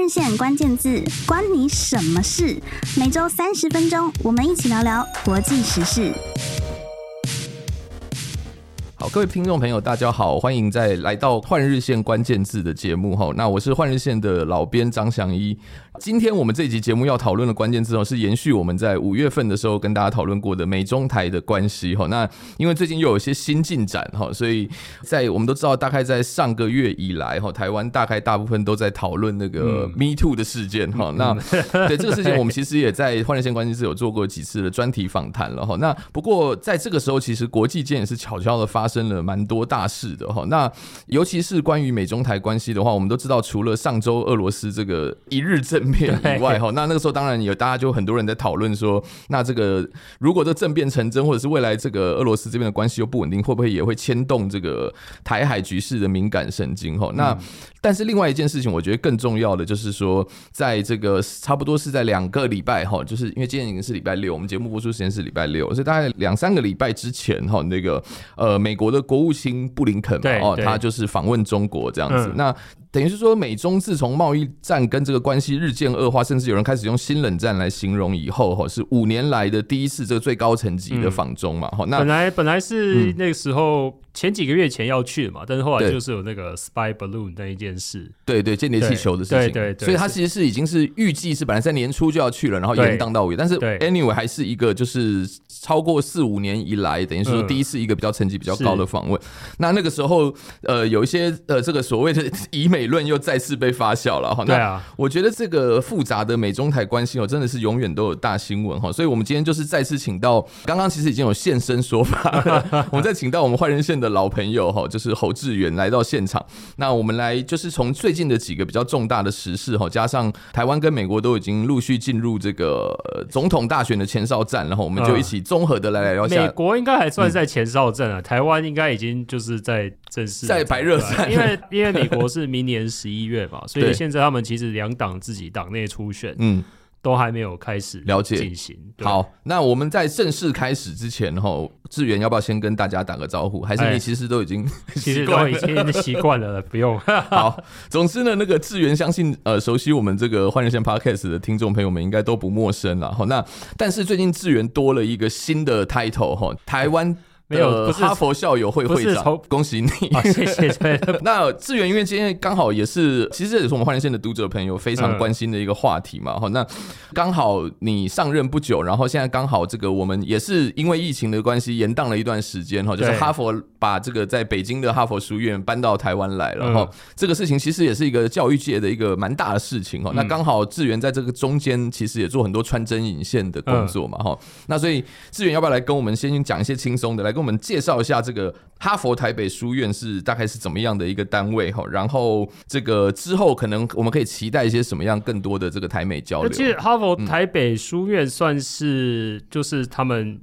日线关键字，关你什么事？每周三十分钟，我们一起聊聊国际时事。好，各位听众朋友，大家好，欢迎再来到《换日线关键字》的节目哈。那我是换日线的老编张翔一。今天我们这集节目要讨论的关键字哦，是延续我们在五月份的时候跟大家讨论过的美中台的关系哈。那因为最近又有一些新进展哈，所以在我们都知道，大概在上个月以来哈，台湾大概大部分都在讨论那个 Me Too 的事件哈。那 对这个事情，我们其实也在换日线关键字有做过几次的专题访谈了哈。那不过在这个时候，其实国际间也是悄悄的发生了蛮多大事的哈。那尤其是关于美中台关系的话，我们都知道，除了上周俄罗斯这个一日政变以外哈，那那个时候当然有大家就很多人在讨论说，那这个如果这政变成真，或者是未来这个俄罗斯这边的关系又不稳定，会不会也会牵动这个台海局势的敏感神经哈？那但是另外一件事情，我觉得更重要的就是说，在这个差不多是在两个礼拜哈，就是因为今天已经是礼拜六，我们节目播出时间是礼拜六，所以大概两三个礼拜之前哈，那个呃美国的国务卿布林肯嘛哦，他就是访问中国这样子，那。等于是说，美中自从贸易战跟这个关系日渐恶化，甚至有人开始用新冷战来形容以后，哈，是五年来的第一次这个最高层级的访中嘛，哈、嗯。那本来本来是那个时候前几个月前要去嘛，但是后来就是有那个 spy balloon 那一件事，对对，间谍气球的事情，对对对，所以他其实是已经是预计是本来在年初就要去了，然后延宕到五月，但是 anyway 还是一个就是超过四五年以来，等于是说第一次一个比较层级比较高的访问。那那个时候，呃，有一些呃这个所谓的以美。理论又再次被发酵了哈，那我觉得这个复杂的美中台关系哦，真的是永远都有大新闻哈，所以我们今天就是再次请到，刚刚其实已经有现身说法，我们再请到我们换人线的老朋友哈，就是侯志远来到现场，那我们来就是从最近的几个比较重大的时事哈，加上台湾跟美国都已经陆续进入这个总统大选的前哨战，然后我们就一起综合的来来聊一下。美国应该还算在前哨战啊，台湾应该已经就是在正式在白热战，因为因为美国是明年。年十一月吧，所以现在他们其实两党自己党内初选，嗯，都还没有开始了解进行。好，那我们在正式开始之前，哈，志远要不要先跟大家打个招呼？还是你其实都已经 其实都已经习惯了，不用。好，总之呢，那个志远相信，呃，熟悉我们这个换人线 Podcast 的听众朋友们应该都不陌生了。好，那但是最近志远多了一个新的 title 哈，台湾。没有，不是哈佛校友会会长，恭喜你，哦、谢谢。那志远，因为今天刚好也是，其实这也是我们换人线的读者朋友非常关心的一个话题嘛。哈、嗯，那刚好你上任不久，然后现在刚好这个我们也是因为疫情的关系延宕了一段时间哈，就是哈佛把这个在北京的哈佛书院搬到台湾来了哈。这个事情其实也是一个教育界的一个蛮大的事情哈。那刚好志远在这个中间其实也做很多穿针引线的工作嘛哈。那所以志远要不要来跟我们先讲一些轻松的来跟我们介绍一下这个哈佛台北书院是大概是怎么样的一个单位哈，然后这个之后可能我们可以期待一些什么样更多的这个台美交流。其实哈佛台北书院算是就是他们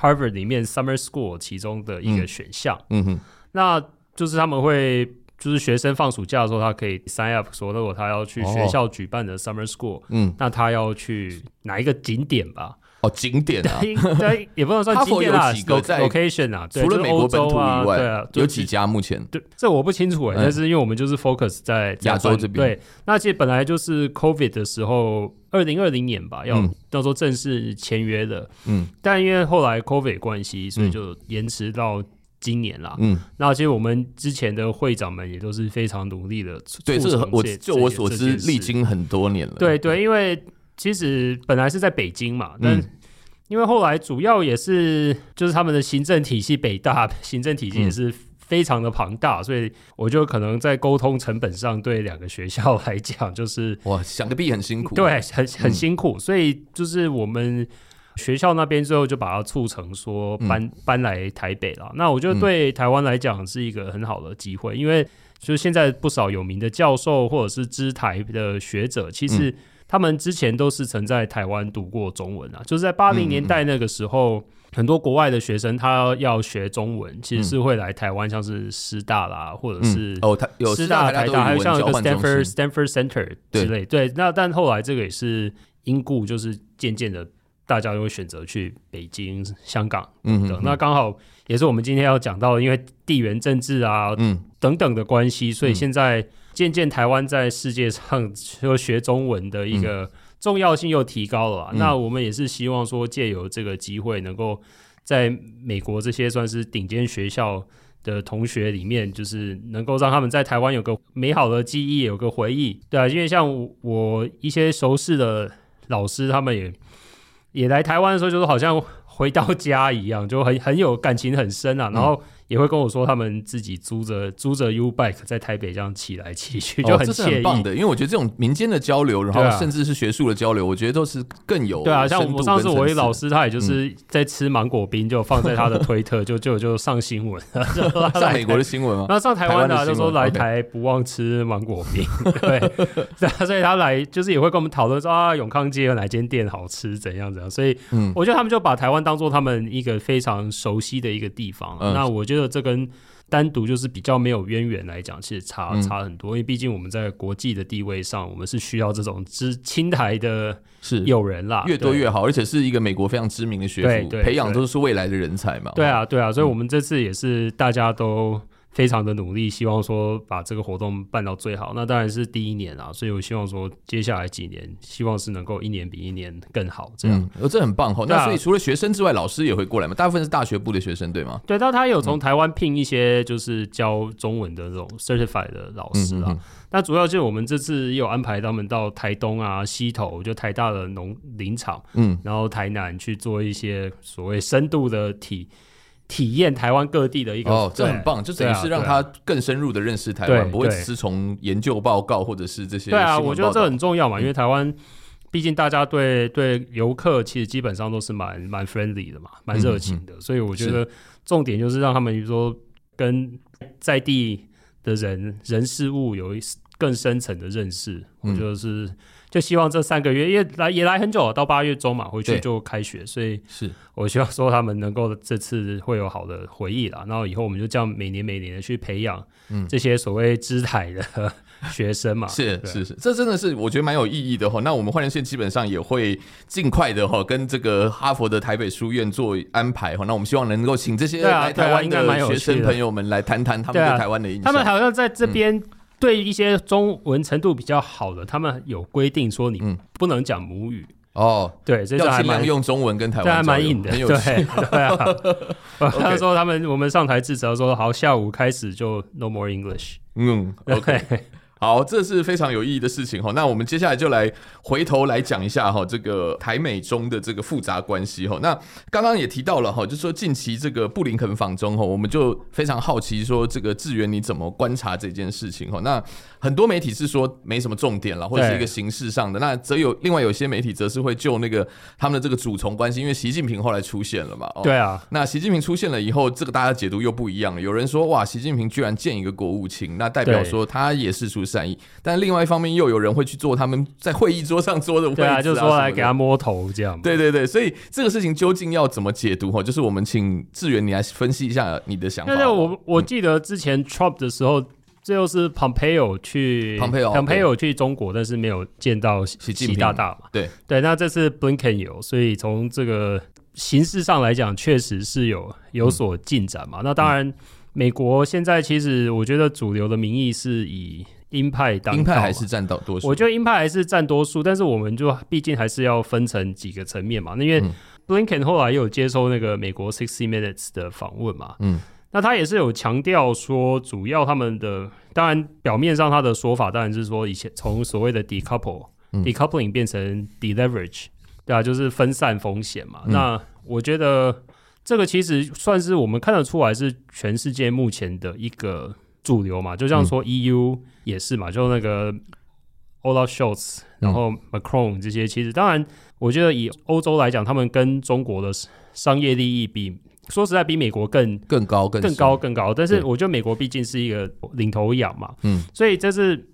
Harvard 里面 Summer School 其中的一个选项。嗯哼，那就是他们会就是学生放暑假的时候，他可以 sign up 说，如果他要去学校举办的 Summer School，嗯，那他要去哪一个景点吧？哦，景点啊，对，也不能算景点啊，有几个在 location 啊，除了美国本土以外，对啊，有几家目前？对，这我不清楚哎，但是因为我们就是 focus 在亚洲这边。对，那其实本来就是 COVID 的时候，二零二零年吧，要到时候正式签约的，嗯，但因为后来 COVID 关系，所以就延迟到今年啦。嗯，那其实我们之前的会长们也都是非常努力的，对，这个我就我所知，历经很多年了。对对，因为。其实本来是在北京嘛，但因为后来主要也是就是他们的行政体系，北大行政体系也是非常的庞大，所以我就可能在沟通成本上对两个学校来讲，就是哇，想个必很辛苦，对，很很辛苦，所以就是我们学校那边最后就把它促成说搬搬来台北了。那我觉得对台湾来讲是一个很好的机会，因为就是现在不少有名的教授或者是知台的学者，其实。他们之前都是曾在台湾读过中文啊，就是在八零年代那个时候，嗯、很多国外的学生他要学中文，其实是会来台湾，像是师大啦，或者是哦，他有师大、台大，还有像一个 Stanford Stanford Center 之类。对，那但后来这个也是因故，就是渐渐的大家都会选择去北京、香港等等。嗯、那刚好也是我们今天要讲到，因为地缘政治啊，嗯，等等的关系，所以现在。渐渐台湾在世界上就学中文的一个重要性又提高了。嗯、那我们也是希望说，借由这个机会，能够在美国这些算是顶尖学校的同学里面，就是能够让他们在台湾有个美好的记忆，有个回忆。对啊，因为像我一些熟识的老师，他们也也来台湾的时候，就是好像回到家一样，就很很有感情很深啊。然后。也会跟我说，他们自己租着租着 U bike 在台北这样骑来骑去，就很惬意。哦，很棒的，因为我觉得这种民间的交流，然后甚至是学术的交流，我觉得都是更有对啊。像我上次我一老师，他也就是在吃芒果冰，就放在他的推特，就就就上新闻，上美国的新闻吗？那上台湾的就说来台不忘吃芒果冰，对，所以他来就是也会跟我们讨论说啊，永康街有哪间店好吃，怎样怎样。所以我觉得他们就把台湾当做他们一个非常熟悉的一个地方。那我觉得。这跟单独就是比较没有渊源来讲，其实差差很多。嗯、因为毕竟我们在国际的地位上，我们是需要这种知青台的是友人啦，越多越好。而且是一个美国非常知名的学府，培养都是未来的人才嘛。对啊，对啊，所以我们这次也是大家都。非常的努力，希望说把这个活动办到最好。那当然是第一年啊，所以我希望说接下来几年，希望是能够一年比一年更好。这样，呃、嗯，这很棒哈。那所以除了学生之外，老师也会过来吗？大部分是大学部的学生，对吗？对，但他有从台湾聘一些就是教中文的这种 certified 的老师啊。那主要就是我们这次也有安排他们到台东啊、西头，就台大的农林场，嗯，然后台南去做一些所谓深度的体。体验台湾各地的一个哦，这很棒，就等于是让他更深入的认识台湾，不会只是从研究报告或者是这些。对啊，我觉得这很重要嘛，因为台湾毕竟大家对对游客其实基本上都是蛮蛮 friendly 的嘛，蛮热情的，所以我觉得重点就是让他们比如说跟在地的人人事物有一更深层的认识，我觉得是。就希望这三个月，也来也来很久了，到八月中嘛，回去就开学，所以是我希望说他们能够这次会有好的回忆啦。然后以后我们就这样每年每年的去培养这些所谓知台的 学生嘛。是是是，这真的是我觉得蛮有意义的哈。那我们换人线基本上也会尽快的哈，跟这个哈佛的台北书院做安排哈。那我们希望能够请这些来台湾的学生朋友们来谈谈他们对台湾的印象。他们好像在这边。对一些中文程度比较好的，他们有规定说你不能讲母语哦。对，这要尽量用中文跟台湾，这还蛮硬的。对 对啊，他说他们我们上台致辞说好，下午开始就 No more English。嗯，OK。好，这是非常有意义的事情哈。那我们接下来就来回头来讲一下哈，这个台美中的这个复杂关系哈。那刚刚也提到了哈，就是说近期这个布林肯访中哈，我们就非常好奇说，这个志远你怎么观察这件事情哈？那很多媒体是说没什么重点了，或者是一个形式上的。那则有另外有些媒体则是会就那个他们的这个主从关系，因为习近平后来出现了嘛。对啊。那习近平出现了以后，这个大家解读又不一样了。有人说哇，习近平居然见一个国务卿，那代表说他也是出。善意，但另外一方面又有人会去做他们在会议桌上坐的位置啊，啊就是说来给他摸头这样。对对对，所以这个事情究竟要怎么解读？哈，就是我们请志远你来分析一下你的想法。那我我记得之前 Trump 的时候，最后是 Pompeo 去 Pompeo Pompeo 去中国，但是没有见到习大大嘛。对对，那这次 Blinken 有，所以从这个形式上来讲，确实是有有所进展嘛。嗯、那当然，美国现在其实我觉得主流的民意是以。鹰派当道，鹰派还是占到多数。我觉得鹰派还是占多数，但是我们就毕竟还是要分成几个层面嘛。那因为 Blinken 后来也有接受那个美国 Sixty Minutes 的访问嘛，嗯，那他也是有强调说，主要他们的当然表面上他的说法当然是说，以前从所谓的 decouple、嗯、decoupling 变成 deleverage，对啊，就是分散风险嘛。嗯、那我觉得这个其实算是我们看得出来是全世界目前的一个。主流嘛，就像说 EU 也是嘛，嗯、就那个 Olaf Scholz，然后 Macron 这些，其实当然，我觉得以欧洲来讲，他们跟中国的商业利益比，说实在比美国更更高、更更高、更高。但是我觉得美国毕竟是一个领头羊嘛，嗯，所以这是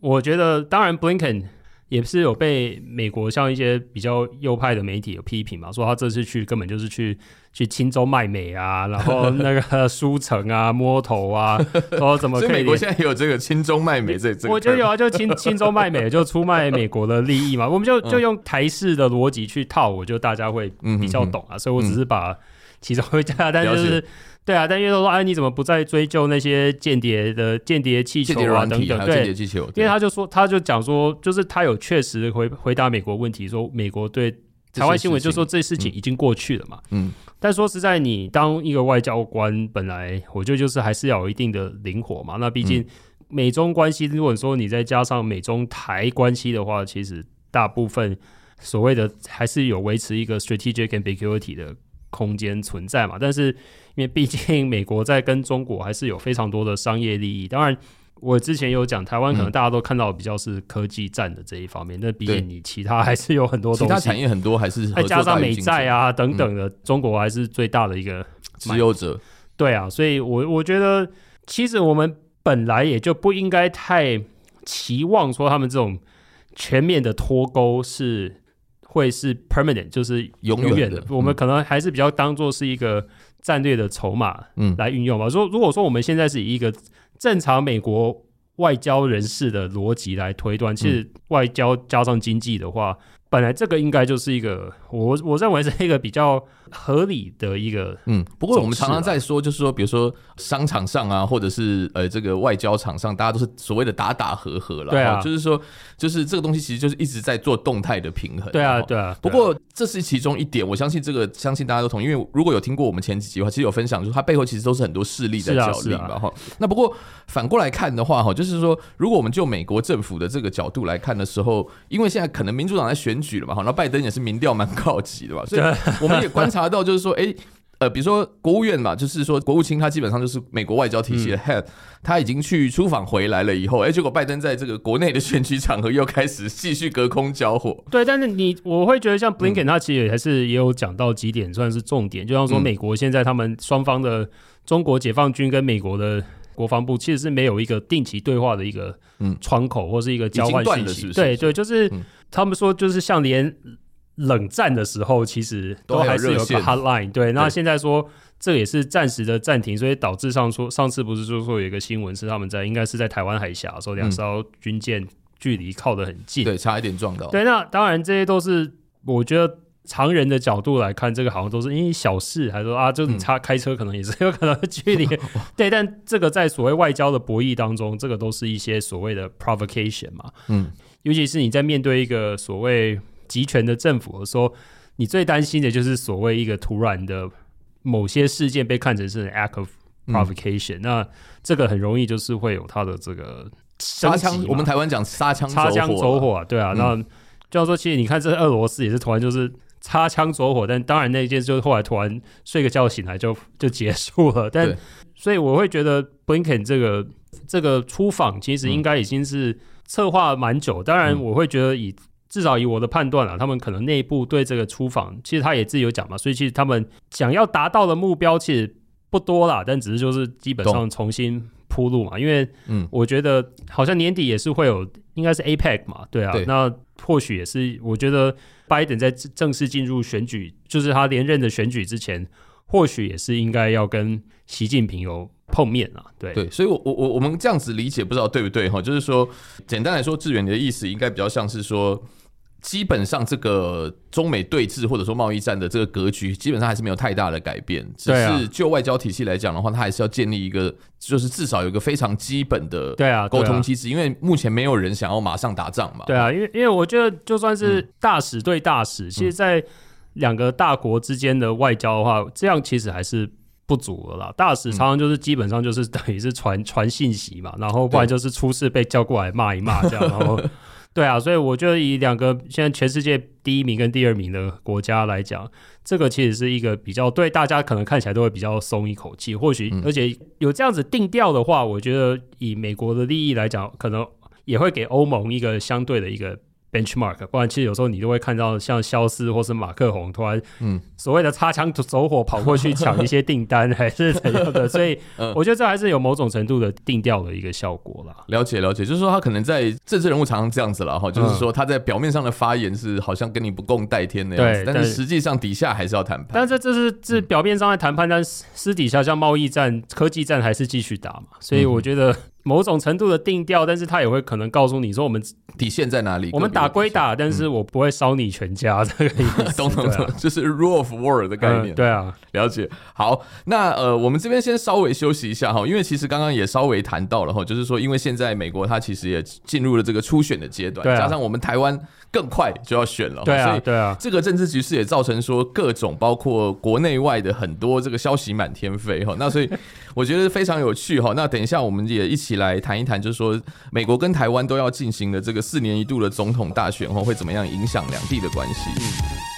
我觉得，当然 Blinken。也是有被美国像一些比较右派的媒体有批评嘛，说他这次去根本就是去去青州卖美啊，然后那个书城啊摸头啊，说怎么可以？美国现在也有这个青州卖美这这？我觉得有啊，就青青州卖美，就出卖美国的利益嘛。我们就就用台式的逻辑去套，我就大家会比较懂啊。所以我只是把其中一家，但就是对啊，但因为说哎，你怎么不再追究那些间谍的间谍气球啊等等？对，间谍气球，因为他就说，他就讲说，就是他有确实回回答美国问题，说美国对台湾新闻就说这事情已经过去了嘛。嗯，但说实在，你当一个外交官，本来我觉得就是还是要有一定的灵活嘛。那毕竟美中关系，如果说你再加上美中台关系的话，其实大部分。所谓的还是有维持一个 strategic ambiguity 的空间存在嘛？但是因为毕竟美国在跟中国还是有非常多的商业利益。当然，我之前有讲台湾可能大家都看到比较是科技战的这一方面，那、嗯、毕竟你其他还是有很多东西，其他产业很多还是再加上美债啊等等的、嗯，中国还是最大的一个持有者。对啊，所以我我觉得其实我们本来也就不应该太期望说他们这种全面的脱钩是。会是 permanent，就是永远的，的。我们可能还是比较当做是一个战略的筹码，嗯，来运用吧。说如果说我们现在是以一个正常美国外交人士的逻辑来推断，其实外交加上经济的话。本来这个应该就是一个，我我认为是一个比较合理的一个，嗯。不过我们常常在说，就是说，比如说商场上啊，或者是呃这个外交场上，大家都是所谓的打打和和了。对啊，就是说，就是这个东西其实就是一直在做动态的平衡。对啊，对啊。不过这是其中一点，我相信这个相信大家都同意，因为如果有听过我们前几集的话，其实有分享，就是它背后其实都是很多势力在角力嘛哈。那不过反过来看的话哈，就是说，如果我们就美国政府的这个角度来看的时候，因为现在可能民主党在选。举了嘛，好，那拜登也是民调蛮高级的吧，所以我们也观察到，就是说，哎、欸，呃，比如说国务院嘛，就是说国务卿他基本上就是美国外交体系的 head，、嗯、他已经去出访回来了以后，哎、欸，结果拜登在这个国内的选举场合又开始继续隔空交火。对，但是你我会觉得像 Blinken 他其实也还是也有讲到几点算是重点，就像说美国现在他们双方的中国解放军跟美国的。国防部其实是没有一个定期对话的一个窗口，或是一个交换信息。对对，就是他们说，就是像连冷战的时候，其实都还是有个 hotline。对，那现在说这也是暂时的暂停，所以导致上说上次不是就说有一个新闻是他们在应该是在台湾海峡，说两艘军舰距离靠得很近，对，差一点撞到。对，那当然这些都是我觉得。常人的角度来看，这个好像都是因为小事，还是说啊，就是你差开车可能也是有可能的距离，嗯、对。但这个在所谓外交的博弈当中，这个都是一些所谓的 provocation 嘛，嗯。尤其是你在面对一个所谓集权的政府的时候，你最担心的就是所谓一个突然的某些事件被看成是 act of provocation，嗯。那这个很容易就是会有它的这个杀枪，我们台湾讲擦枪擦枪走火，啊，对啊，嗯、那就像说，其实你看，这俄罗斯也是突然就是。擦枪走火，但当然那一件事就是后来突然睡个觉醒来就就结束了。但所以我会觉得 Blinken 这个这个出访其实应该已经是策划蛮久。当然我会觉得以至少以我的判断啊，他们可能内部对这个出访，其实他也自己有讲嘛，所以其实他们想要达到的目标其实不多啦，但只是就是基本上重新铺路嘛。因为嗯，我觉得好像年底也是会有，应该是 APEC 嘛，对啊，那或许也是我觉得。拜登在正式进入选举，就是他连任的选举之前，或许也是应该要跟习近平有碰面啊。对对，所以我，我我我们这样子理解，不知道对不对哈？就是说，简单来说，志远你的意思应该比较像是说。基本上，这个中美对峙或者说贸易战的这个格局，基本上还是没有太大的改变。只是就外交体系来讲的话，它还是要建立一个，就是至少有一个非常基本的对啊沟通机制。因为目前没有人想要马上打仗嘛。对啊，因为因为我觉得就算是大使对大使，其实，在两个大国之间的外交的话，这样其实还是不足的啦。大使常常就是基本上就是等于是传传信息嘛，然后不然就是出事被叫过来骂一骂这样，然后。对啊，所以我觉得以两个现在全世界第一名跟第二名的国家来讲，这个其实是一个比较对大家可能看起来都会比较松一口气。或许而且有这样子定调的话，我觉得以美国的利益来讲，可能也会给欧盟一个相对的一个。benchmark，不然其实有时候你都会看到像肖斯或是马克宏突然，嗯，所谓的擦枪走火跑过去抢一些订单，还是怎样的，所以我觉得这还是有某种程度的定调的一个效果啦。了解了解，就是说他可能在政治人物常常这样子了哈，就是说他在表面上的发言是好像跟你不共戴天的样子，但是实际上底下还是要谈判。但这这是这表面上在谈判，但私底下像贸易战、科技战还是继续打嘛，所以我觉得。某种程度的定调，但是他也会可能告诉你说我们底线在哪里。我们打归打，但是我不会烧你全家，这个意思。懂懂懂，就是 rule of war 的概念。对啊，了解。好，那呃，我们这边先稍微休息一下哈，因为其实刚刚也稍微谈到了哈，就是说，因为现在美国它其实也进入了这个初选的阶段，加上我们台湾更快就要选了，对啊，对啊，这个政治局势也造成说各种包括国内外的很多这个消息满天飞哈，那所以我觉得非常有趣哈。那等一下我们也一起来谈一谈，就是说美国跟台湾都要进行的这个四年一度的总统大选后会怎么样影响两地的关系？嗯。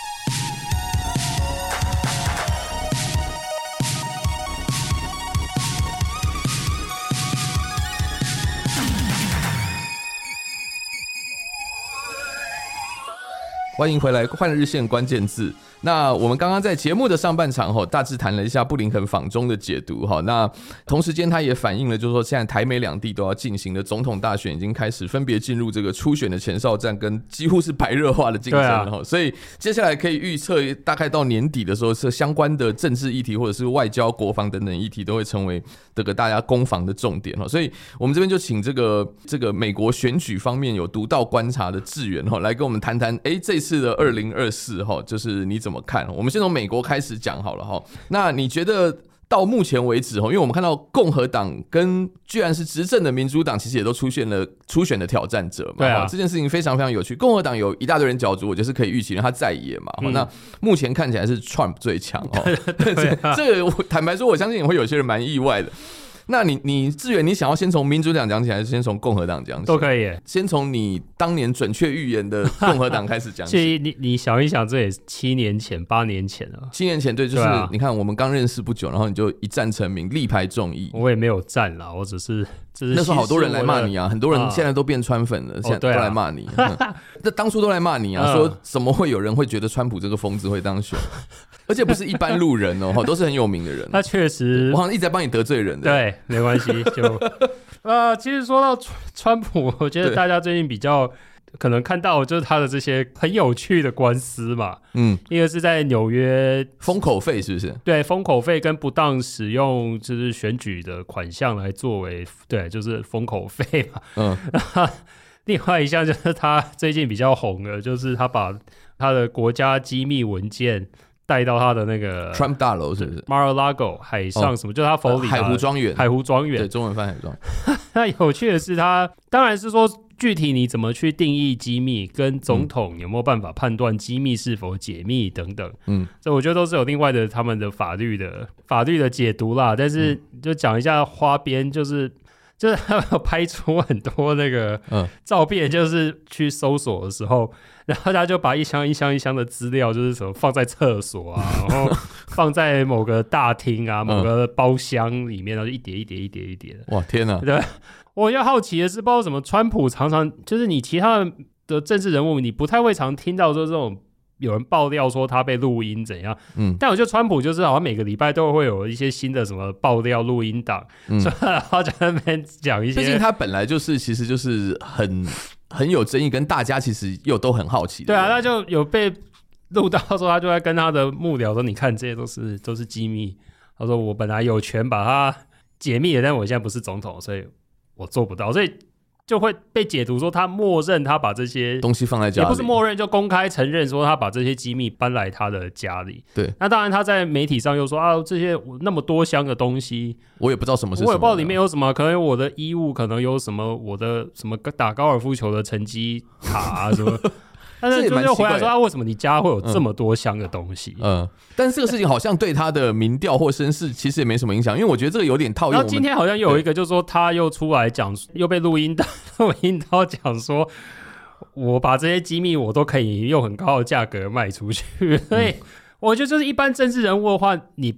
欢迎回来，换日线关键字。那我们刚刚在节目的上半场哈，大致谈了一下布林肯访中的解读哈。那同时间，他也反映了，就是说现在台美两地都要进行的总统大选已经开始分别进入这个初选的前哨战，跟几乎是白热化的竞争了哈。所以接下来可以预测，大概到年底的时候，是相关的政治议题或者是外交、国防等等议题都会成为这个大家攻防的重点哈。所以我们这边就请这个这个美国选举方面有独到观察的志远哈，来跟我们谈谈，哎，这次的二零二四哈，就是你怎么。怎么看？我们先从美国开始讲好了哈。那你觉得到目前为止哈，因为我们看到共和党跟居然是执政的民主党，其实也都出现了初选的挑战者嘛。对啊，这件事情非常非常有趣。共和党有一大堆人角逐，我觉得是可以预期的，他在野嘛。嗯、那目前看起来是 Trump 最强哦。这个坦白说，我相信也会有些人蛮意外的。那你你志远，你想要先从民主党讲起，还是先从共和党讲起？都可以。先从你当年准确预言的共和党开始讲起。其实你你想一想，这也七年前、八年前了。七年前，对，就是你看我们刚认识不久，然后你就一战成名，力排众议。我也没有战啦，我只是，只是那时候好多人来骂你啊，很多人现在都变川粉了，现在都来骂你。那当初都来骂你啊，说怎么会有人会觉得川普这个疯子会当选？而且不是一般路人哦，都是很有名的人。那确实，我好像一直在帮你得罪人的。对，没关系。就呃，其实说到川川普，我觉得大家最近比较可能看到就是他的这些很有趣的官司嘛。嗯，一个是在纽约封口费，是不是？对，封口费跟不当使用就是选举的款项来作为，对，就是封口费嘛。嗯。另外一项就是他最近比较红的，就是他把他的国家机密文件。带到他的那个 Trump 大楼是不是？Mar-a-Lago 海上什么？哦、就是他佛里海湖庄园，海湖庄园。对，中文翻海庄。那有趣的是他，他当然是说具体你怎么去定义机密，跟总统有没有办法判断机密是否解密等等。嗯，这我觉得都是有另外的他们的法律的 法律的解读啦。但是就讲一下花边，就是。就是他们有拍出很多那个照片，就是去搜索的时候，嗯、然后他就把一箱一箱一箱的资料，就是什么放在厕所啊，然后放在某个大厅啊，某个包厢里面，然后一叠一叠一叠一叠的。哇，天哪！对，我要好奇的是，不知道什么，川普常常就是你其他的政治人物，你不太会常听到说这种。有人爆料说他被录音怎样？嗯，但我觉得川普就是好像每个礼拜都会有一些新的什么爆料录音档，嗯，然后在那边讲一些。毕竟他本来就是，其实就是很很有争议，跟大家其实又都很好奇。对啊，那就有被录到说他就在跟他的幕僚说：“你看，这些都是都是机密。”他说：“我本来有权把它解密的，但我现在不是总统，所以我做不到。”所以。就会被解读说他默认他把这些东西放在家里，也不是默认，就公开承认说他把这些机密搬来他的家里。对，那当然他在媒体上又说啊，这些那么多箱的东西，我也不知道什么是什么，我也不知道里面有什么，可能有我的衣物，可能有什么我的什么打高尔夫球的成绩卡啊什么。但是就又回来说啊，为什么你家会有这么多箱的东西？嗯，嗯，但是这个事情好像对他的民调或声势其实也没什么影响，因为我觉得这个有点套用。然后今天好像又有一个，就是说他又出来讲，又被录音到录音到讲说，我把这些机密我都可以用很高的价格卖出去。所以我觉得就是一般政治人物的话，你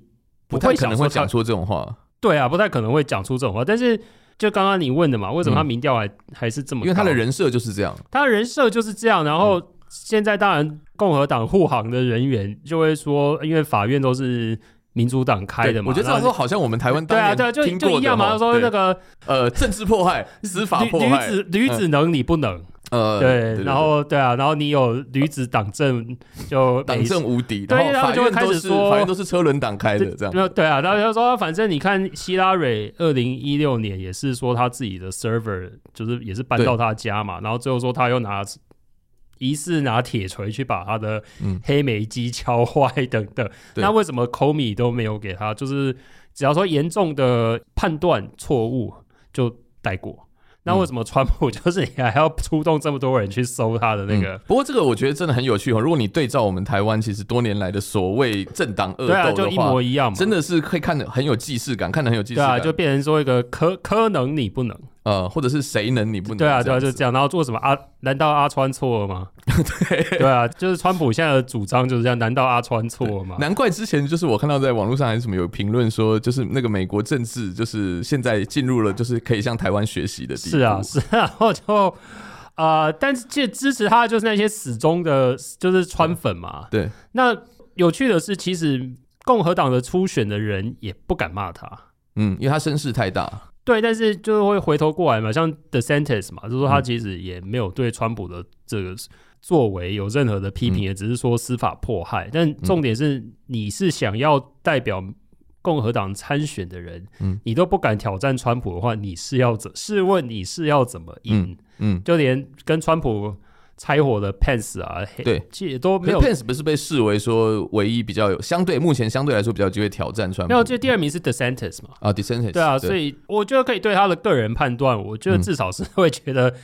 不太可能会讲出这种话。对啊，不太可能会讲出这种话。但是就刚刚你问的嘛，为什么他民调还还是这么？因为他的人设就是这样，他的人设就是这样，然后。现在当然，共和党护航的人员就会说，因为法院都是民主党开的嘛。我觉得这样说好像我们台湾对啊对啊，就就一样嘛。他说那个呃政治迫害、司法迫害，女子女子能你不能？呃，对，然后对啊，然后你有女子党政就党政无敌，对，然后就会开始说法院都是车轮党开的这样。对啊，然后就说反正你看希拉蕊二零一六年也是说他自己的 server 就是也是搬到他家嘛，然后最后说他又拿。疑似拿铁锤去把他的黑莓机敲坏等等，嗯、那为什么 Comey 都没有给他？就是只要说严重的判断错误就带过。那为什么川普就是你还要出动这么多人去搜他的那个？嗯、不过这个我觉得真的很有趣哦。如果你对照我们台湾，其实多年来的所谓政党恶斗的话，就一模一样嘛，真的是可以看得很有既视感，看得很有既视感。对啊，就变成说一个可可能你不能。呃，或者是谁能你不能？对啊，对啊，就这样。然后做什么？阿难道阿川错了吗？对 对啊，就是川普现在的主张就是这样。难道阿川错了吗？难怪之前就是我看到在网络上还是什么有评论说，就是那个美国政治就是现在进入了就是可以向台湾学习的地步。是啊，是啊。然后就啊、呃，但是借支持他的就是那些死忠的，就是川粉嘛。对。那有趣的是，其实共和党的初选的人也不敢骂他。嗯，因为他声势太大。对，但是就是会回头过来嘛，像 The Sentence 嘛，就是说他其实也没有对川普的这个作为有任何的批评，嗯、也只是说司法迫害。但重点是，你是想要代表共和党参选的人，嗯，你都不敢挑战川普的话，你是要怎？试问你是要怎么赢？就连跟川普。拆伙的 Pence 啊，对，其实都没有。Pence 不是被视为说唯一比较有相对目前相对来说比较有机会挑战川普？没有，这第二名是 DeSantis 嘛？啊，DeSantis。对啊，所以我觉得可以对他的个人判断，我觉得至少是会觉得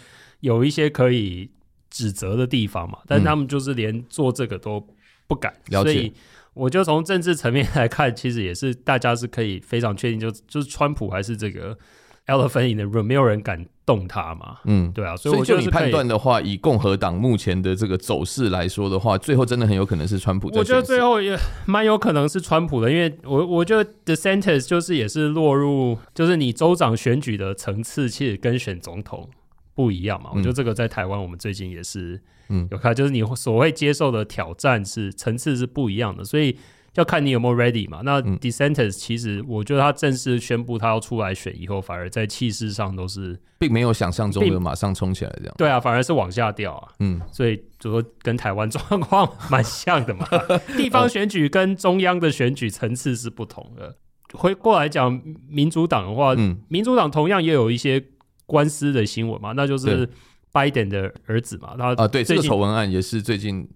有一些可以指责的地方嘛。嗯、但是他们就是连做这个都不敢。所以我就从政治层面来看，其实也是大家是可以非常确定就，就就是川普还是这个。Elephant in the room，没有人敢动他嘛？嗯，对啊，所以我就你判断的话，以共和党目前的这个走势来说的话，最后真的很有可能是川普。我觉得最后也蛮有可能是川普的，因为我我觉得 the sentence 就是也是落入，就是你州长选举的层次其实跟选总统不一样嘛。嗯、我觉得这个在台湾我们最近也是嗯有看，就是你所谓接受的挑战是层次是不一样的，所以。要看你有没有 ready 嘛？那 DeSantis 其实我觉得他正式宣布他要出来选以后，反而在气势上都是并没有想象中的马上冲起来这样。对啊，反而是往下掉啊。嗯，所以就说跟台湾状况蛮像的嘛。地方选举跟中央的选举层次是不同的。回过来讲民主党的话，嗯，民主党同样也有一些官司的新闻嘛，那就是拜登的儿子嘛，他啊，对，这个丑闻案也是最近。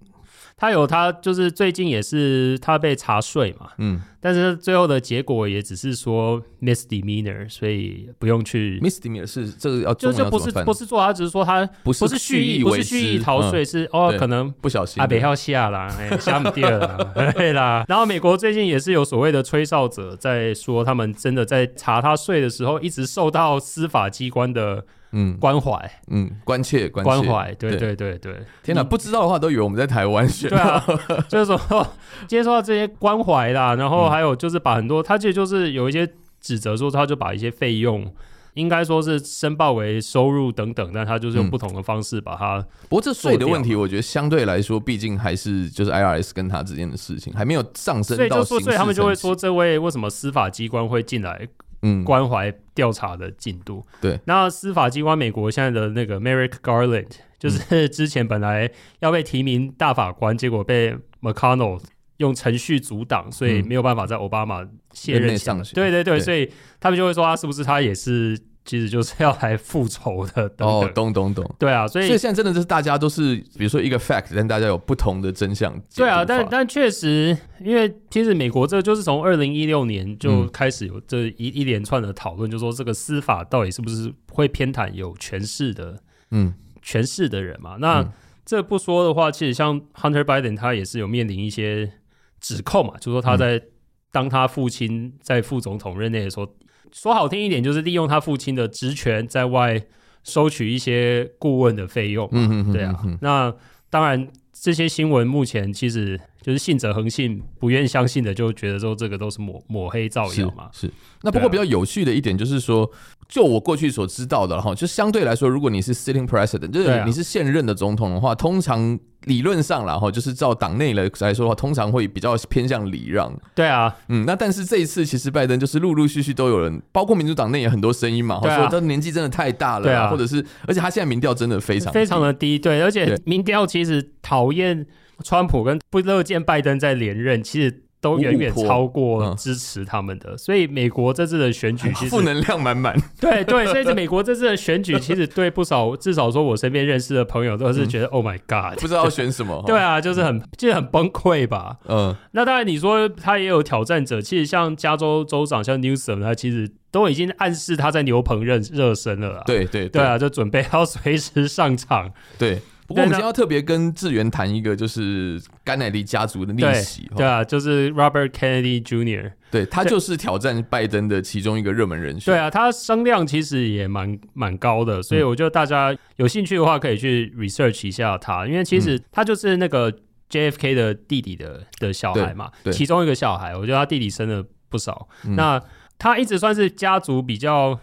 他有他就是最近也是他被查税嘛，嗯，但是最后的结果也只是说 misdemeanor，所以不用去 misdemeanor 是这个要就就不是不是做，他只是说他不是蓄意不是蓄意逃税，是哦可能不小心啊北要下啦，哎下不掉啦，对啦。然后美国最近也是有所谓的吹哨者在说，他们真的在查他税的时候，一直受到司法机关的。嗯，关怀，嗯，关切，关关怀，对对对对。天哪，不知道的话都以为我们在台湾选。对啊，就是说接受到这些关怀啦，然后还有就是把很多，他其实就是有一些指责说，他就把一些费用，应该说是申报为收入等等，但他就是用不同的方式把它。不过这税的问题，我觉得相对来说，毕竟还是就是 IRS 跟他之间的事情，还没有上升到。所以就说，所以他们就会说，这位为什么司法机关会进来？嗯，关怀调查的进度。对，那司法机关，美国现在的那个 Merrick Garland，就是 之前本来要被提名大法官，结果被 McConnell 用程序阻挡，所以没有办法在奥巴马卸任上去。对对对，所以他们就会说，他是不是他也是？其实就是要来复仇的等等。哦，懂懂懂，对啊，所以所以现在真的就是大家都是，比如说一个 fact，但大家有不同的真相。对啊，但但确实，因为其实美国这就是从二零一六年就开始有这一一连串的讨论，嗯、就说这个司法到底是不是会偏袒有权势的，嗯，权势的人嘛？那、嗯、这不说的话，其实像 Hunter Biden 他也是有面临一些指控嘛，就说他在当他父亲在副总统任内的时候。说好听一点，就是利用他父亲的职权在外收取一些顾问的费用。嗯嗯，对啊。那当然，这些新闻目前其实就是信者恒信，不愿相信的就觉得说这个都是抹抹黑造谣嘛。是。是那不过比较有趣的一点就是说，就我过去所知道的哈，就相对来说，如果你是 sitting president，就是你是现任的总统的话，通常理论上啦哈，就是照党内来来说的话，通常会比较偏向礼让。对啊，嗯，那但是这一次其实拜登就是陆陆续续都有人，包括民主党内也很多声音嘛，说他年纪真的太大了，对啊，或者是而且他现在民调真的非常非常的低，对，而且民调其实讨厌川普跟不乐见拜登在连任，其实。都远远超过支持他们的，所以美国这次的选举 其实负能量满满。对对，所以美国这次的选举其实对不少，至少说我身边认识的朋友都是觉得 “Oh my God”，不知道要选什么。对啊，就是很就是很崩溃吧。嗯，那当然你说他也有挑战者，其实像加州州长像 Newsom，他其实都已经暗示他在牛棚热热身了。对对对啊，就准备要随时上场。对。不过我们今天要特别跟智元谈一个，就是甘乃迪家族的逆袭。对啊，就是 Robert Kennedy Jr.，对，他就是挑战拜登的其中一个热门人选。对啊，他声量其实也蛮蛮高的，所以我觉得大家有兴趣的话可以去 research 一下他，因为其实他就是那个 JFK 的弟弟的的小孩嘛，其中一个小孩，我觉得他弟弟生了不少。那他一直算是家族比较。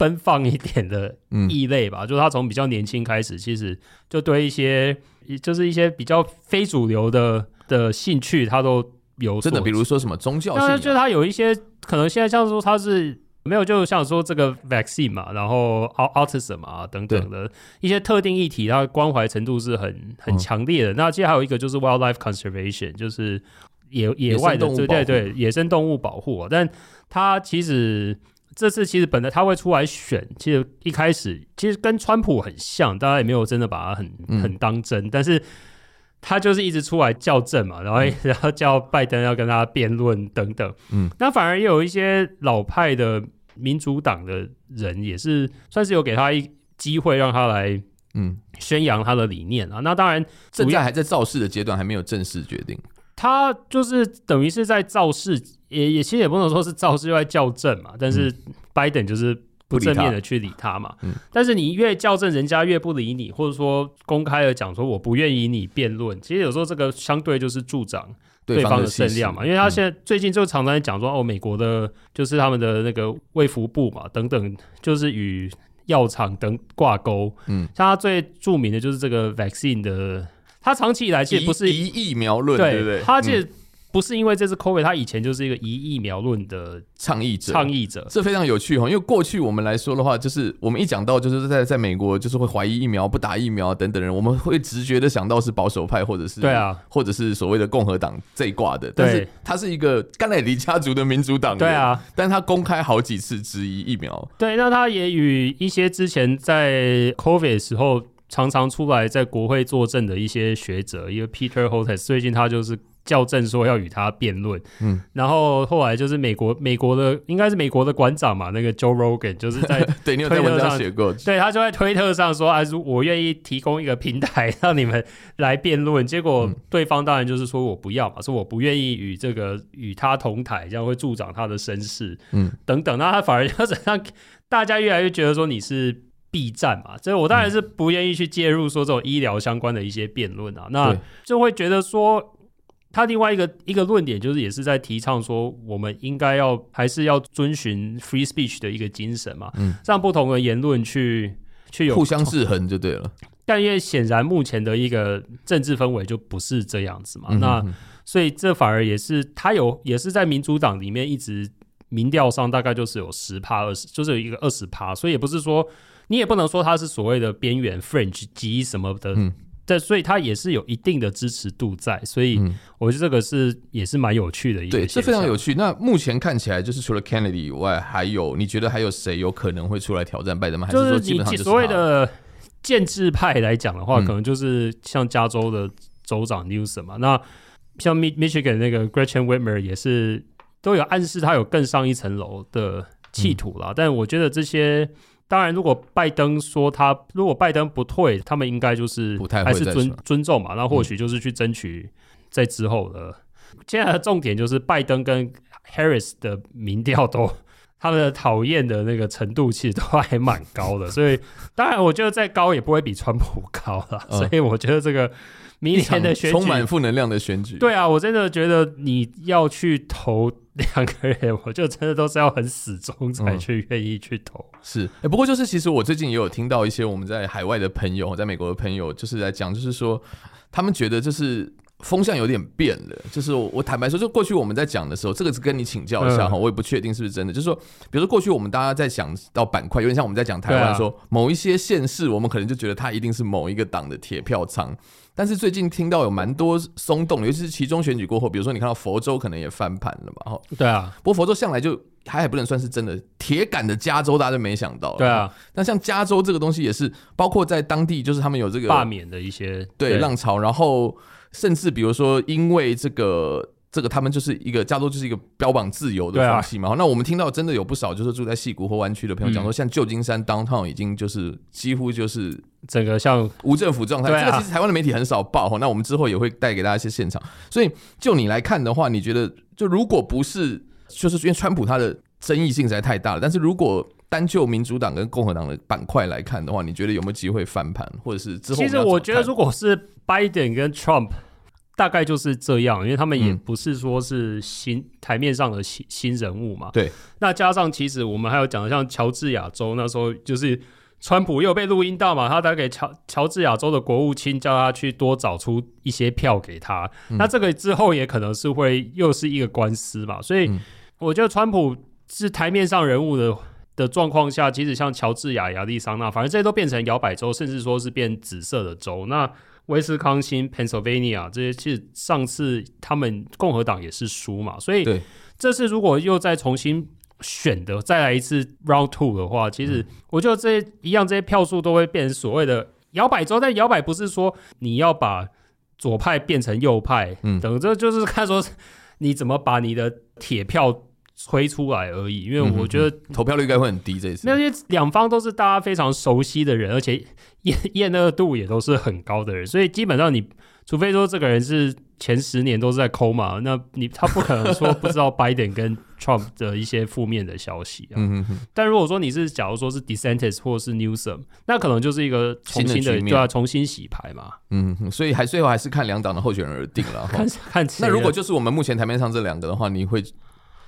奔放一点的异类吧，嗯、就是他从比较年轻开始，其实就对一些就是一些比较非主流的的兴趣，他都有真的，比如说什么宗教性，就是他有一些可能现在像说他是没有，就像说这个 vaccine 嘛，然后 autism 啊等等的一些特定议题，他关怀程度是很很强烈的。嗯、那接下来还有一个就是 wildlife conservation，就是野野外的对对对野生动物保护，但他其实。这次其实本来他会出来选，其实一开始其实跟川普很像，大家也没有真的把他很很当真，嗯、但是他就是一直出来校正嘛，然后、嗯、然后叫拜登要跟他辩论等等，嗯，那反而也有一些老派的民主党的人也是算是有给他一机会让他来嗯。宣扬他的理念啊，那当然正在还在造势的阶段，还没有正式决定。他就是等于是在造势，也也其实也不能说是造势，又在校正嘛。但是拜登就是不正面的去理他嘛。嗯、但是你越校正，人家越不理你，或者说公开的讲说我不愿意你辩论。其实有时候这个相对就是助长对方的声量嘛。因为他现在最近就常常讲说，哦，美国的就是他们的那个卫福部嘛，等等，就是与药厂等挂钩。嗯，像他最著名的就是这个 vaccine 的。他长期以来其实不是以疫苗论，对不对？他其实不是因为这次 COVID，他以前就是一个疑疫苗论的倡议者。倡议者，这非常有趣哈，因为过去我们来说的话，就是我们一讲到就是在在美国，就是会怀疑疫苗、不打疫苗等等人，我们会直觉的想到是保守派，或者是对啊，或者是所谓的共和党这一挂的。但是他是一个甘乃迪家族的民主党，对啊，但他公开好几次质疑疫苗。对，那他也与一些之前在 COVID 的时候。常常出来在国会作证的一些学者，因为 Peter Hotez，最近他就是校正说要与他辩论。嗯，然后后来就是美国美国的应该是美国的馆长嘛，那个 Joe Rogan 就是在 对你有在文章写过，对他就在推特上说啊，我愿意提供一个平台让你们来辩论。结果对方当然就是说我不要嘛，说我不愿意与这个与他同台，这样会助长他的声势。嗯，等等，那他反而就是让大家越来越觉得说你是。避战嘛，所以我当然是不愿意去介入说这种医疗相关的一些辩论啊，那就会觉得说他另外一个一个论点就是也是在提倡说我们应该要还是要遵循 free speech 的一个精神嘛，嗯，让不同的言论去去有互相制衡就对了。但因为显然目前的一个政治氛围就不是这样子嘛，那所以这反而也是他有也是在民主党里面一直民调上大概就是有十趴二十，就是有一个二十趴，所以也不是说。你也不能说他是所谓的边缘 fringe 极什么的，嗯，对，所以他也是有一定的支持度在，所以我觉得这个是也是蛮有趣的一个，对，这非常有趣。那目前看起来，就是除了 Kennedy 以外，还有你觉得还有谁有可能会出来挑战拜登吗？还是说基本上就是所谓的建制派来讲的话，嗯、可能就是像加州的州长 Newsom 嘛，那像 Michigan 那个 Gretchen Whitmer 也是都有暗示他有更上一层楼的企图啦，嗯、但我觉得这些。当然，如果拜登说他如果拜登不退，他们应该就是还是尊尊重嘛。那或许就是去争取在之后的。现在的重点就是拜登跟 Harris 的民调都他们的讨厌的那个程度其实都还蛮高的，所以当然我觉得再高也不会比川普高了，嗯、所以我觉得这个明年的选举 充满负能量的选举，对啊，我真的觉得你要去投两个人，我就真的都是要很死忠才去愿意去投。嗯、是，哎、欸，不过就是其实我最近也有听到一些我们在海外的朋友，在美国的朋友，就是在讲，就是说他们觉得就是。风向有点变了，就是我，我坦白说，就过去我们在讲的时候，这个是跟你请教一下哈，我也不确定是不是真的。就是说，比如说过去我们大家在想到板块，有点像我们在讲台湾，说某一些县市，我们可能就觉得它一定是某一个党的铁票仓。但是最近听到有蛮多松动，尤其是其中选举过后，比如说你看到佛州可能也翻盘了嘛，哈。对啊，不过佛州向来就还还不能算是真的铁杆的加州，大家就没想到。对啊，那像加州这个东西也是，包括在当地就是他们有这个罢免的一些对浪潮，然后。甚至比如说，因为这个这个，他们就是一个加州，就是一个标榜自由的风气嘛。啊、那我们听到真的有不少就是住在西谷或湾区的朋友讲说，像旧金山 downtown 已经就是几乎就是整个像无政府状态。这个其实台湾的媒体很少报哈。那我们之后也会带给大家一些现场。所以就你来看的话，你觉得就如果不是就是因为川普他的争议性实在太大了，但是如果单就民主党跟共和党的板块来看的话，你觉得有没有机会翻盘，或者是之后？其实我觉得，如果是拜登跟 Trump，大概就是这样，因为他们也不是说是新、嗯、台面上的新新人物嘛。对。那加上其实我们还有讲的，像乔治亚州那时候，就是川普又被录音到嘛，他打给乔乔治亚州的国务卿，叫他去多找出一些票给他。嗯、那这个之后也可能是会又是一个官司嘛。所以我觉得川普是台面上人物的。的状况下，其实像乔治亚、亚利桑那，反正这些都变成摇摆州，甚至说是变紫色的州。那威斯康星、Pennsylvania 这些，其实上次他们共和党也是输嘛，所以这次如果又再重新选的，再来一次 Round Two 的话，其实我觉得这些一样，这些票数都会变成所谓的摇摆州。但摇摆不是说你要把左派变成右派，嗯，等这就是看说你怎么把你的铁票。推出来而已，因为我觉得、嗯、投票率应该会很低。这一次，那些两方都是大家非常熟悉的人，而且 厌厌恶度也都是很高的人，所以基本上你除非说这个人是前十年都是在抠嘛，那你他不可能说不知道拜登跟 Trump 的一些负面的消息啊。嗯嗯。但如果说你是假如说是 Dissenters 或是 Newsom，那可能就是一个重新的，对啊，重新洗牌嘛。嗯，所以还最后还是看两党的候选人而定了。看看那如果就是我们目前台面上这两个的话，你会？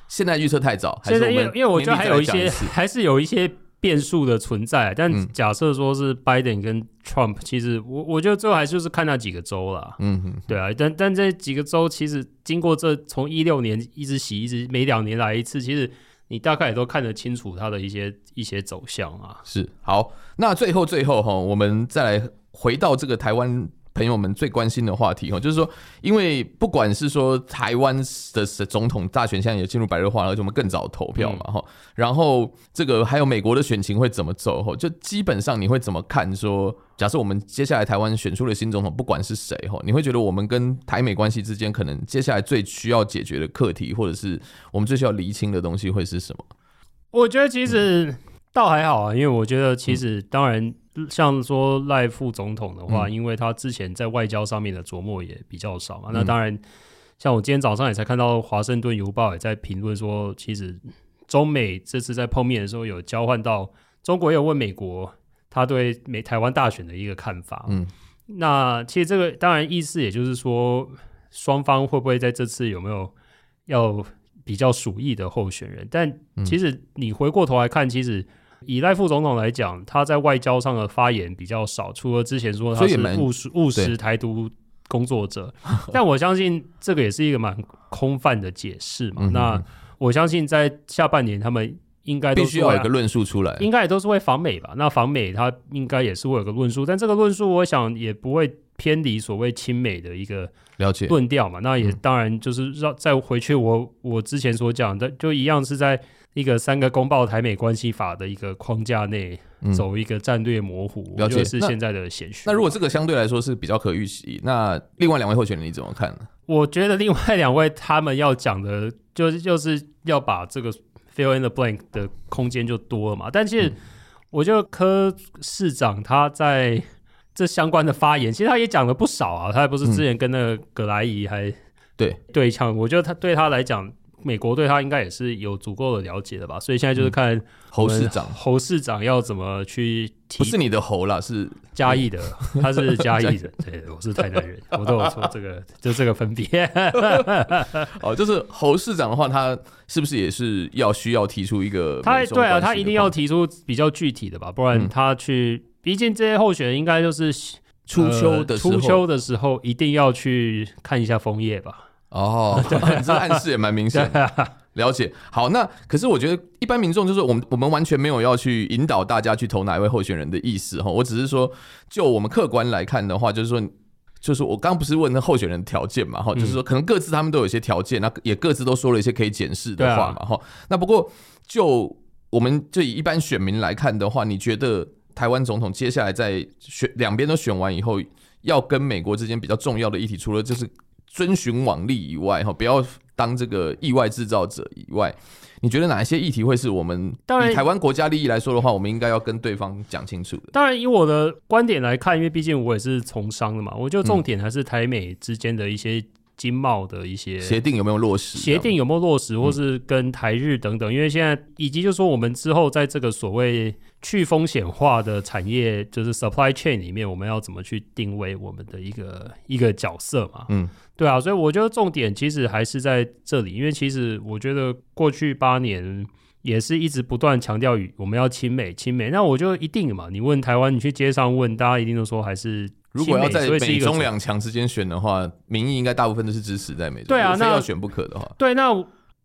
现在预测太早，现在因为因为我觉得还有一些还是有一些变数的存在。但假设说是 Biden 跟 Trump，其实我我觉得最后还就是看那几个州了。嗯哼，对啊，但但这几个州其实经过这从一六年一直洗，一直每两年来一次，其实你大概也都看得清楚它的一些一些走向啊。是好，那最后最后哈，我们再来回到这个台湾。朋友们最关心的话题哈，就是说，因为不管是说台湾的总统大选现在也进入白热化，而且我们更早投票嘛哈，嗯、然后这个还有美国的选情会怎么走哈，就基本上你会怎么看说，假设我们接下来台湾选出了新总统，不管是谁哈，你会觉得我们跟台美关系之间可能接下来最需要解决的课题，或者是我们最需要厘清的东西会是什么？我觉得其实倒还好啊，因为我觉得其实当然。像说赖副总统的话，因为他之前在外交上面的琢磨也比较少嘛。嗯、那当然，像我今天早上也才看到《华盛顿邮报》也在评论说，其实中美这次在碰面的时候有交换到，中国也有问美国他对美台湾大选的一个看法。嗯，那其实这个当然意思也就是说，双方会不会在这次有没有要比较鼠疫的候选人？但其实你回过头来看，其实。以赖副总统来讲，他在外交上的发言比较少，除了之前说他是务实务实台独工作者，但我相信这个也是一个蛮空泛的解释嘛。嗯、那我相信在下半年他们应该都必须要有一个论述出来，应该也都是会访美吧？那访美他应该也是会有个论述，但这个论述我想也不会偏离所谓亲美的一个了解论调嘛。那也当然就是让再回去我我之前所讲的，就一样是在。一个三个公报台美关系法的一个框架内走一个战略模糊，了解是现在的显学。那如果这个相对来说是比较可预期，那另外两位候选人你怎么看呢？我觉得另外两位他们要讲的，就是就是要把这个 fill in the blank 的空间就多了嘛。但其实我觉得柯市长他在这相关的发言，其实他也讲了不少啊。他还不是之前跟那个葛莱仪还对对呛，我觉得他对他来讲。美国对他应该也是有足够的了解的吧，所以现在就是看侯市长，侯市长要怎么去提。不是你的侯啦，是嘉义的，他是嘉义人，对，我是台南人，我都有说这个，就这个分别。哦，就是侯市长的话，他是不是也是要需要提出一个？他对啊，他一定要提出比较具体的吧，不然他去，毕竟这些候选人应该就是初秋的初秋的时候一定要去看一下枫叶吧。哦，这暗示也蛮明显。了解。好，那可是我觉得一般民众就是我们，我们完全没有要去引导大家去投哪一位候选人的意思哈。我只是说，就我们客观来看的话，就是说，就是我刚不是问那候选人的条件嘛哈，就是说可能各自他们都有一些条件，那也各自都说了一些可以检视的话嘛哈。那不过就我们就以一般选民来看的话，你觉得台湾总统接下来在选两边都选完以后，要跟美国之间比较重要的议题，除了就是。遵循往例以外，哈，不要当这个意外制造者以外，你觉得哪一些议题会是我们以台湾国家利益来说的话，我们应该要跟对方讲清楚的？当然，以我的观点来看，因为毕竟我也是从商的嘛，我就重点还是台美之间的一些。经贸的一些协定有没有落实？协定有没有落实，或是跟台日等等？嗯、因为现在以及就是说，我们之后在这个所谓去风险化的产业，就是 supply chain 里面，我们要怎么去定位我们的一个一个角色嘛？嗯，对啊，所以我觉得重点其实还是在这里，因为其实我觉得过去八年也是一直不断强调我们要亲美亲美，那我就一定嘛？你问台湾，你去街上问，大家一定都说还是。如果要在美中两强之间选的话，民意应该大部分都是支持在美中。对啊，那要选不可的话，对，那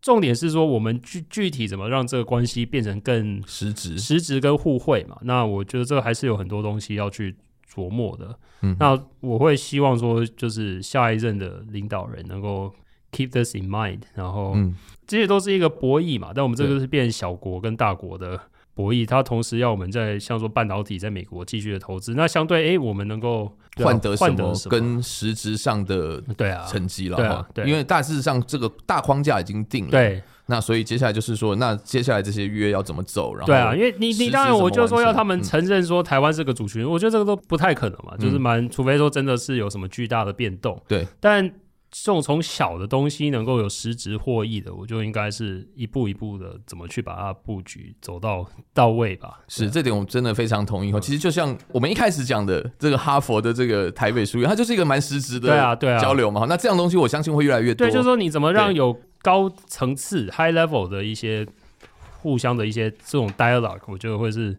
重点是说我们具具体怎么让这个关系变成更实质、实质跟互惠嘛？那我觉得这个还是有很多东西要去琢磨的。嗯，那我会希望说，就是下一任的领导人能够 keep this in mind，然后，嗯，这些都是一个博弈嘛。但我们这个是变小国跟大国的。博弈，它同时要我们在像说半导体在美国继续的投资，那相对哎、欸，我们能够换得什么跟实质上的对啊成绩了哈，因为大致上这个大框架已经定了，对，那所以接下来就是说，那接下来这些约要怎么走？然后对啊，因为你你当然我就说要他们承认说台湾是个主权，嗯、我觉得这个都不太可能嘛，就是蛮除非说真的是有什么巨大的变动，对，但。这种从小的东西能够有实质获益的，我就应该是一步一步的怎么去把它布局走到到位吧。是这点我真的非常同意。哈，其实就像我们一开始讲的这个哈佛的这个台北书院，它就是一个蛮实质的对啊对啊交流嘛。那这样东西我相信会越来越多。对，就是说你怎么让有高层次 high level 的一些互相的一些这种 dialogue，我觉得会是。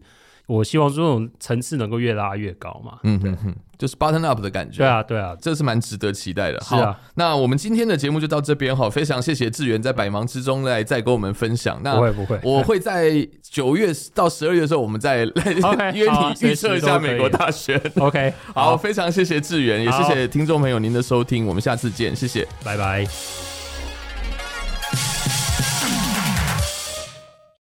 我希望这种层次能够越拉越高嘛，嗯哼哼，就是 button up 的感觉。对啊，对啊，这是蛮值得期待的。是啊，那我们今天的节目就到这边哈，非常谢谢志源在百忙之中来再跟我们分享。那不会不会，我会在九月到十二月的时候，我们再来 约你预测一下美国大选。OK，好，非常谢谢志源，也谢谢听众朋友您的收听，我们下次见，谢谢，拜拜。